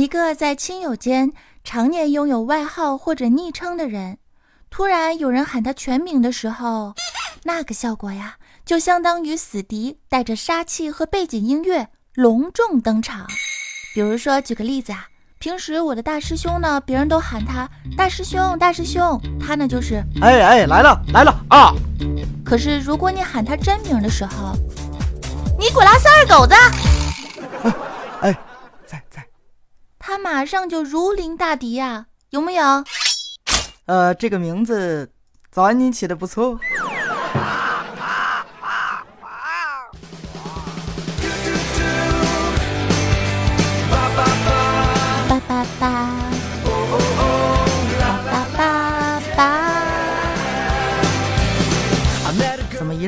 一个在亲友间常年拥有外号或者昵称的人，突然有人喊他全名的时候，那个效果呀，就相当于死敌带着杀气和背景音乐隆重登场。比如说，举个例子啊，平时我的大师兄呢，别人都喊他大师兄，大师兄，他呢就是哎哎来了来了啊。可是如果你喊他真名的时候，尼古拉斯二狗子，他马上就如临大敌呀，有没有？呃，这个名字，早安，你起的不错。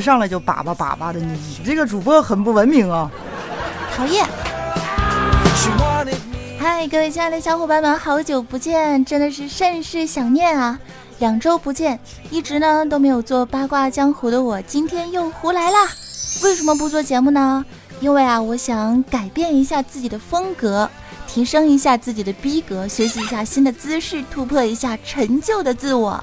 上来就叭叭叭叭的？你你这个主播很不文明啊！讨厌。嗨，各位亲爱的小伙伴们，好久不见，真的是甚是想念啊！两周不见，一直呢都没有做八卦江湖的我，今天又胡来啦。为什么不做节目呢？因为啊，我想改变一下自己的风格，提升一下自己的逼格，学习一下新的姿势，突破一下陈旧的自我。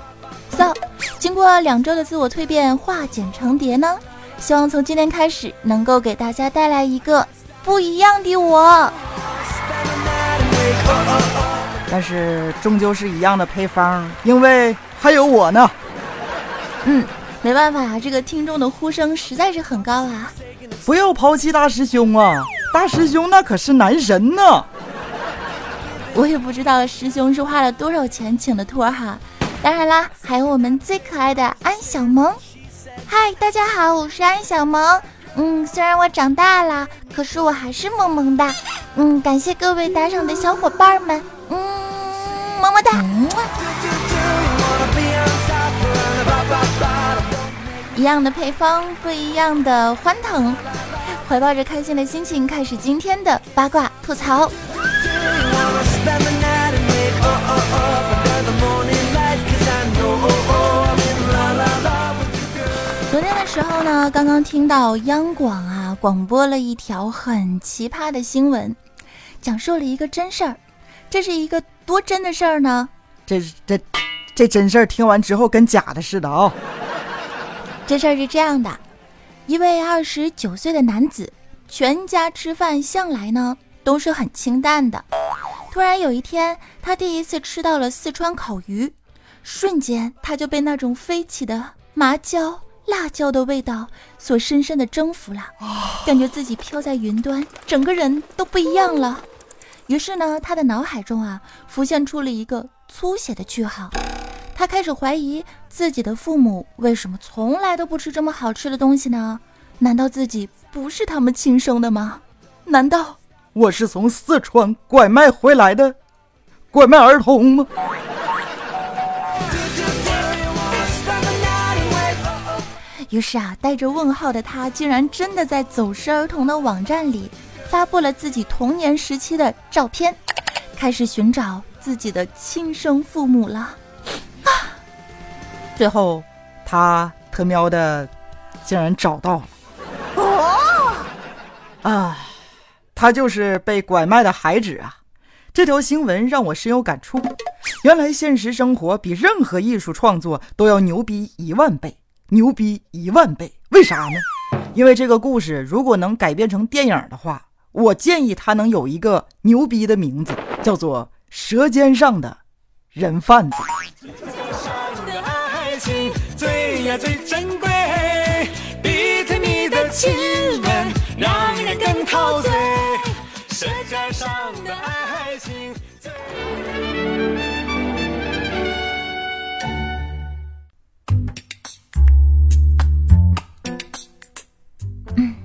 So，经过两周的自我蜕变，化茧成蝶呢，希望从今天开始能够给大家带来一个不一样的我。但是终究是一样的配方，因为还有我呢。嗯，没办法，这个听众的呼声实在是很高啊！不要抛弃大师兄啊！大师兄那可是男神呢。我也不知道师兄是花了多少钱请的托哈。当然啦，还有我们最可爱的安小萌。嗨，大家好，我是安小萌。嗯，虽然我长大了，可是我还是萌萌哒。嗯，感谢各位打赏的小伙伴们。嗯，么么哒。一样的配方，不一样的欢腾。怀抱着开心的心情，开始今天的八卦吐槽。昨天的时候呢，刚刚听到央广啊广播了一条很奇葩的新闻，讲述了一个真事儿。这是一个多真的事儿呢？这这这真事儿听完之后跟假的似的啊！这事儿是这样的：一位二十九岁的男子，全家吃饭向来呢都是很清淡的。突然有一天，他第一次吃到了四川烤鱼，瞬间他就被那种飞起的麻椒。辣椒的味道所深深的征服了，感觉自己飘在云端，整个人都不一样了。于是呢，他的脑海中啊浮现出了一个粗写的句号。他开始怀疑自己的父母为什么从来都不吃这么好吃的东西呢？难道自己不是他们亲生的吗？难道我是从四川拐卖回来的拐卖儿童吗？于是啊，带着问号的他，竟然真的在走失儿童的网站里发布了自己童年时期的照片，开始寻找自己的亲生父母了。啊！最后，他特喵的竟然找到了。哦！啊，他就是被拐卖的孩子啊！这条新闻让我深有感触。原来现实生活比任何艺术创作都要牛逼一万倍。牛逼一万倍，为啥呢？因为这个故事如果能改编成电影的话，我建议他能有一个牛逼的名字，叫做《舌尖上的人贩子》。舌尖上的爱情最呀最珍贵，比甜你的亲吻让人更陶醉。舌尖上的爱情最。嗯，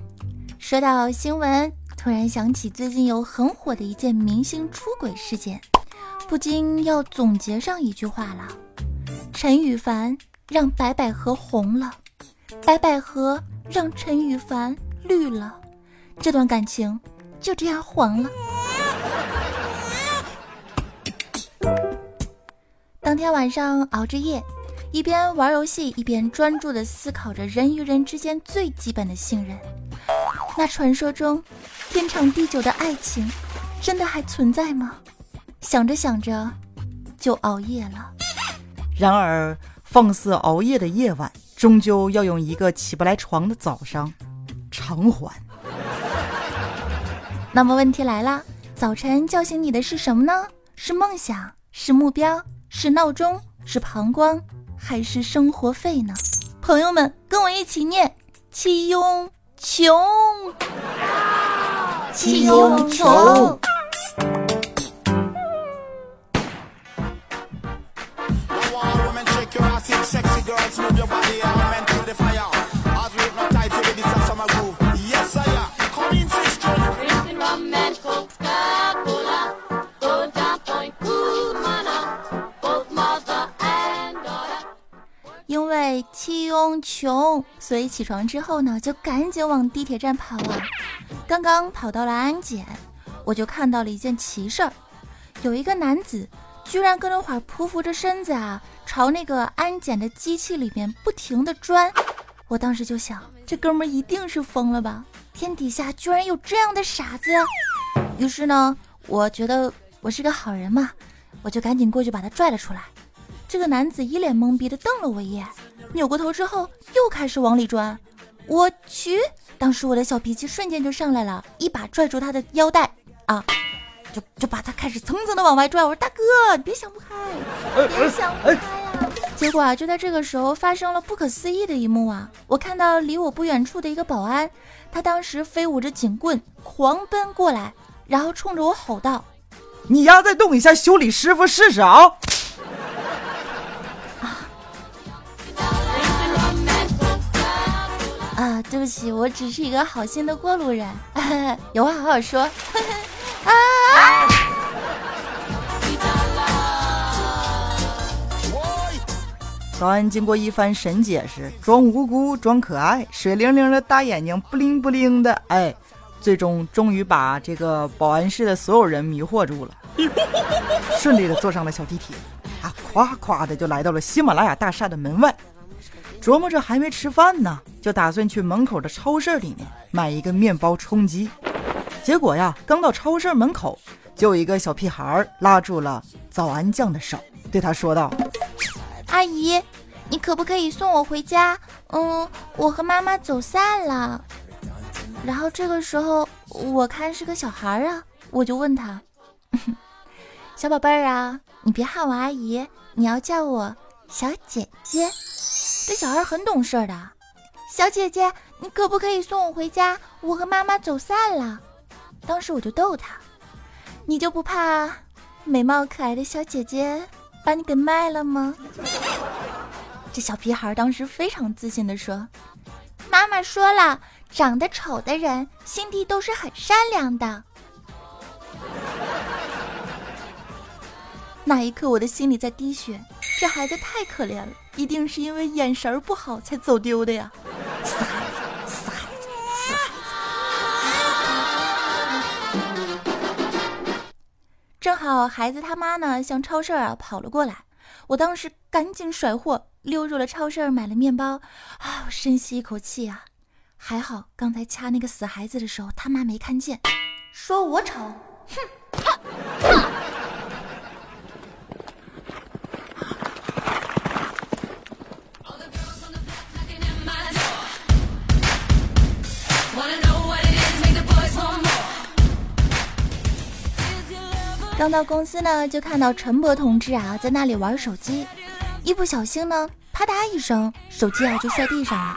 说到新闻。突然想起最近有很火的一件明星出轨事件，不禁要总结上一句话了：陈羽凡让白百合红了，白百合让陈羽凡绿了，这段感情就这样黄了。当天晚上熬着夜，一边玩游戏一边专注的思考着人与人之间最基本的信任。那传说中天长地久的爱情，真的还存在吗？想着想着就熬夜了。然而，放肆熬夜的夜晚，终究要用一个起不来床的早上偿还。那么问题来了，早晨叫醒你的是什么呢？是梦想，是目标，是闹钟，是膀胱，还是生活费呢？朋友们，跟我一起念：气拥穷，气拥穷。因为气拥穷，所以起床之后呢，就赶紧往地铁站跑啊。刚刚跑到了安检，我就看到了一件奇事儿，有一个男子居然跟着会儿匍匐着身子啊，朝那个安检的机器里面不停的钻。我当时就想，这哥们儿一定是疯了吧？天底下居然有这样的傻子！于是呢，我觉得我是个好人嘛，我就赶紧过去把他拽了出来。这个男子一脸懵逼的瞪了我一眼，扭过头之后又开始往里钻。我去！当时我的小脾气瞬间就上来了，一把拽住他的腰带啊，就就把他开始层层的往外拽。我说大哥，你别想不开，别想不开呀！结果啊，就在这个时候发生了不可思议的一幕啊！我看到离我不远处的一个保安，他当时飞舞着警棍狂奔过来，然后冲着我吼道：“你丫再动一下修理师傅试试啊！” 啊，对不起，我只是一个好心的过路人，有话好好说。啊！早安，经过一番神解释，装无辜，装可爱，水灵灵的大眼睛，不灵不灵的，哎，最终终于把这个保安室的所有人迷惑住了，顺利的坐上了小地铁，啊，夸夸的就来到了喜马拉雅大厦的门外。琢磨着还没吃饭呢，就打算去门口的超市里面买一个面包充饥。结果呀，刚到超市门口，就有一个小屁孩拉住了早安酱的手，对他说道：“阿姨，你可不可以送我回家？嗯，我和妈妈走散了。”然后这个时候，我看是个小孩啊，我就问他：“ 小宝贝儿啊，你别喊我阿姨，你要叫我小姐姐。”这小孩很懂事的，小姐姐，你可不可以送我回家？我和妈妈走散了。当时我就逗他，你就不怕美貌可爱的小姐姐把你给卖了吗？这小屁孩当时非常自信的说：“妈妈说了，长得丑的人心地都是很善良的。”那一刻，我的心里在滴血。这孩子太可怜了，一定是因为眼神不好才走丢的呀！死孩子，死孩子，死孩子！正好孩子他妈呢向超市啊跑了过来，我当时赶紧甩货，溜入了超市买了面包。啊，深吸一口气啊，还好刚才掐那个死孩子的时候他妈没看见，说我丑，哼！刚到公司呢，就看到陈博同志啊在那里玩手机，一不小心呢，啪嗒一声，手机啊就摔地上了，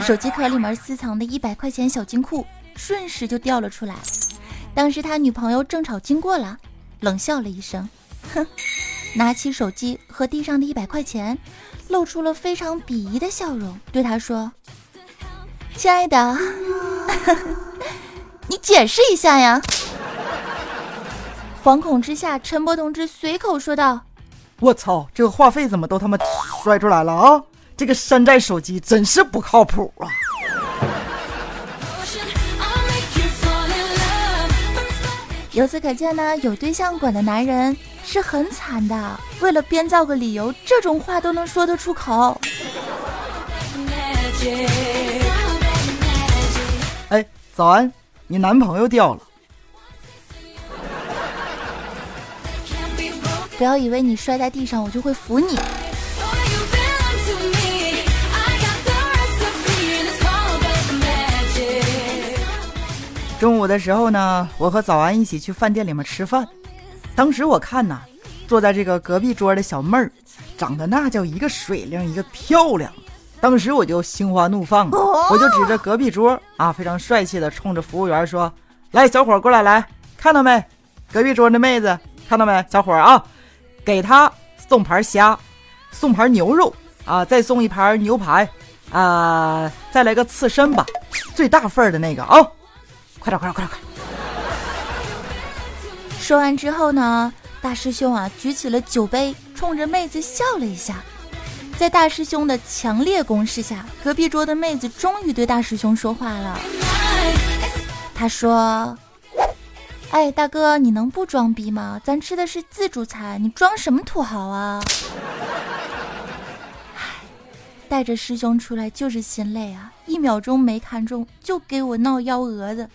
手机壳里面私藏的一百块钱小金库瞬时就掉了出来。当时他女朋友正巧经过了，冷笑了一声，哼，拿起手机和地上的一百块钱，露出了非常鄙夷的笑容，对他说：“亲爱的，你解释一下呀。”惶恐之下，陈博同志随口说道：“我操，这个话费怎么都他妈摔出来了啊！这个山寨手机真是不靠谱啊！”由此可见呢，有对象管的男人是很惨的。为了编造个理由，这种话都能说得出口。哎，早安，你男朋友掉了。不要以为你摔在地上，我就会扶你。中午的时候呢，我和早安一起去饭店里面吃饭。当时我看呐，坐在这个隔壁桌的小妹儿，长得那叫一个水灵，一个漂亮。当时我就心花怒放，我就指着隔壁桌啊，非常帅气的冲着服务员说：“来，小伙过来，来看到没？隔壁桌那妹子看到没？小伙啊，给他送盘虾，送盘牛肉啊，再送一盘牛排啊，再来个刺身吧，最大份的那个啊。”快点，快点，快点，快！说完之后呢，大师兄啊举起了酒杯，冲着妹子笑了一下。在大师兄的强烈攻势下，隔壁桌的妹子终于对大师兄说话了。他说：“哎，大哥，你能不装逼吗？咱吃的是自助餐，你装什么土豪啊？”带着师兄出来就是心累啊！一秒钟没看中就给我闹幺蛾子。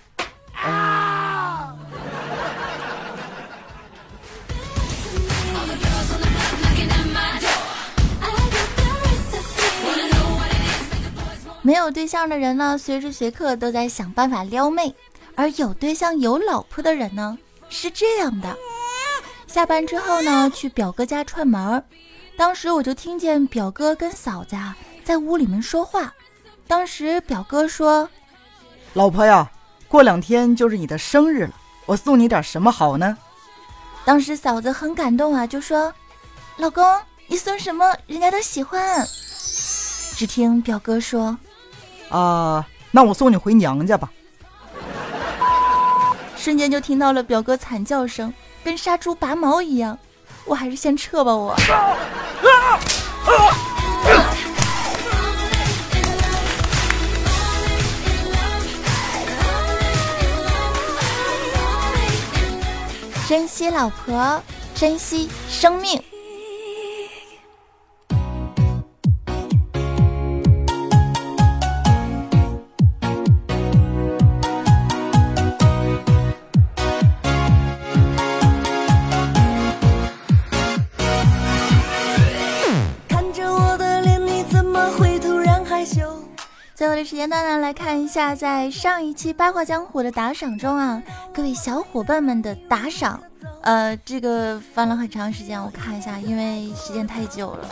没有对象的人呢，随时随刻都在想办法撩妹；而有对象有老婆的人呢，是这样的：下班之后呢，去表哥家串门当时我就听见表哥跟嫂子啊在屋里面说话。当时表哥说：“老婆呀，过两天就是你的生日了，我送你点什么好呢？”当时嫂子很感动啊，就说：“老公，你送什么人家都喜欢。”只听表哥说。啊，那我送你回娘家吧。瞬间就听到了表哥惨叫声，跟杀猪拔毛一样。我还是先撤吧，我。珍惜老婆，珍惜生命。时间段呢，来看一下在上一期八卦江湖的打赏中啊，各位小伙伴们的打赏，呃，这个翻了很长时间，我看一下，因为时间太久了。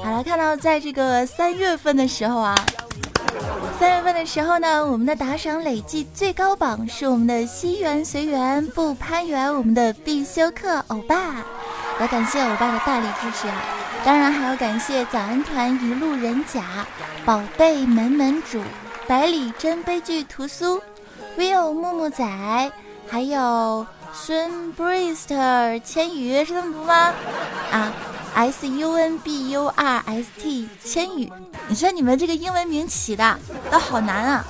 好了，看到在这个三月份的时候啊，三月份的时候呢，我们的打赏累计最高榜是我们的西园随缘不攀缘，我们的必修课欧巴。要感谢欧巴的大力支持啊！当然还要感谢早安团一路人甲、宝贝门门主、百里真悲剧屠苏、Will 木木仔，还有孙 Brister 千羽是这么读吗？啊，S U N B U R S T 千羽，你说你们这个英文名起的都好难啊！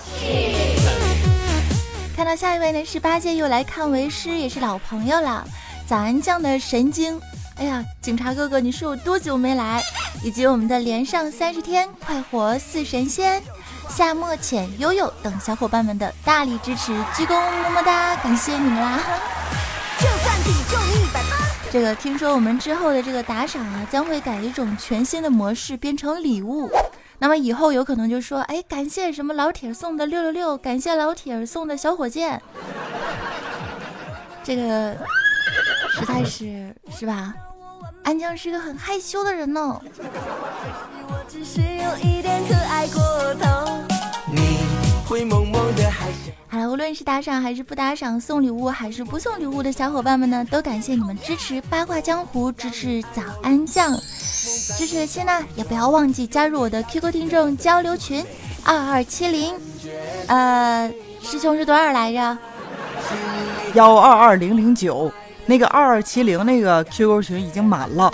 看到下一位呢是八戒又来看为师，也是老朋友了。早安酱的神经。哎呀，警察哥哥，你是有多久没来？以及我们的连上三十天、快活似神仙、夏末浅悠悠等小伙伴们的大力支持，鞠躬么么哒，感谢你们啦！就算体重一百八，这个听说我们之后的这个打赏啊，将会改一种全新的模式，变成礼物。那么以后有可能就说，哎，感谢什么老铁送的六六六，感谢老铁送的小火箭，这个实在是是吧？安江是个很害羞的人呢。好了，无论是打赏还是不打赏，送礼物还是不送礼物的小伙伴们呢，都感谢你们支持八卦江湖，支持早安酱，支持的亲呢，也不要忘记加入我的 QQ 听众交流群二二七零，呃，师兄是多少来着？幺二二零零九。那个二二七零那个 QQ 群已经满了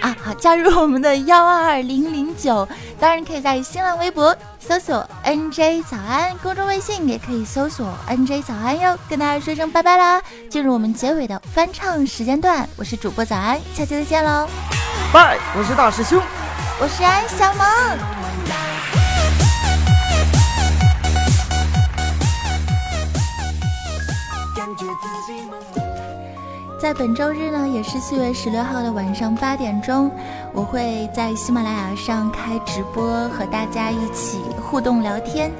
啊！好，加入我们的幺二二零零九，当然可以在新浪微博搜索 NJ 早安，公众微信也可以搜索 NJ 早安哟。跟大家说声拜拜啦，进入我们结尾的翻唱时间段，我是主播早安，下期再见喽！拜，我是大师兄，我是安小萌。在本周日呢，也是四月十六号的晚上八点钟，我会在喜马拉雅上开直播，和大家一起互动聊天，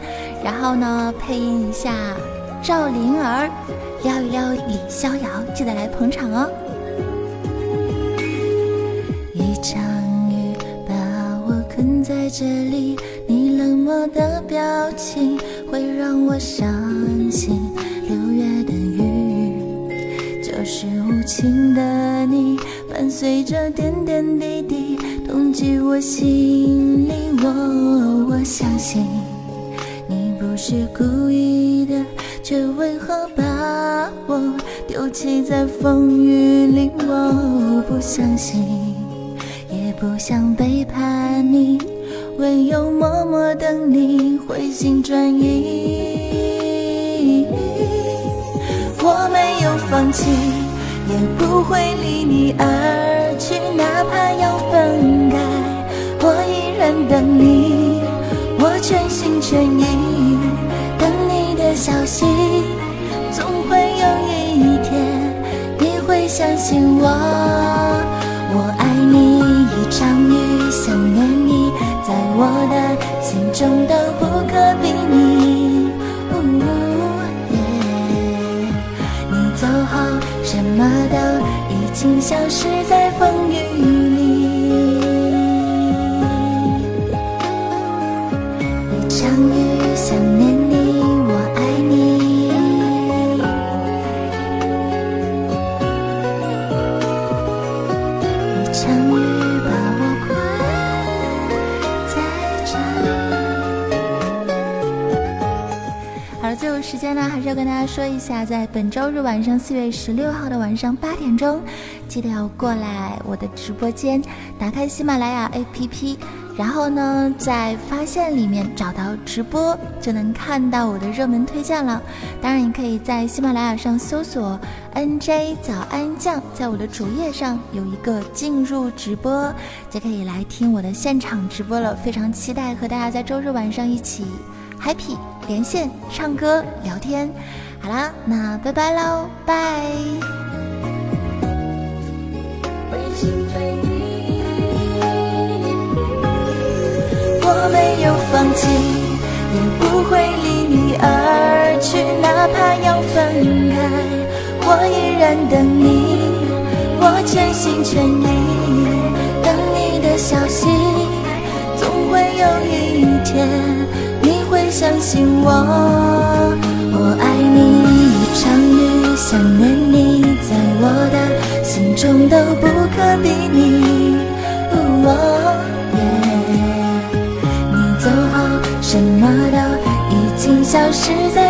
然后呢配音一下赵灵儿，撩一撩李逍遥，记得来捧场哦。一场雨把我困在这里，你冷漠的表情会让我伤心。无情的你，伴随着点点滴滴，痛击我心里。我我相信你不是故意的，却为何把我丢弃在风雨里？我不相信。也不想背叛你，唯有默默等你回心转意。我没有放弃，也不会离你而去，哪怕要分开，我依然等你。我全心全意等你的消息，总会有一天你会相信我，我爱你。一场雨，想念你，在我的心中都情消失在风时间呢，还是要跟大家说一下，在本周日晚上四月十六号的晚上八点钟，记得要过来我的直播间，打开喜马拉雅 APP，然后呢，在发现里面找到直播，就能看到我的热门推荐了。当然，你可以在喜马拉雅上搜索 NJ 早安酱，在我的主页上有一个进入直播，就可以来听我的现场直播了。非常期待和大家在周日晚上一起 happy。连线、唱歌、聊天，好啦，那拜拜喽，拜。我没有放弃，也不会离你而去，哪怕要分开，我依然等你，我全心全意等你的消息，总会有一天。相信我，我爱你。一场雨，想念你，在我的心中都不可比拟。你走后，什么都已经消失在。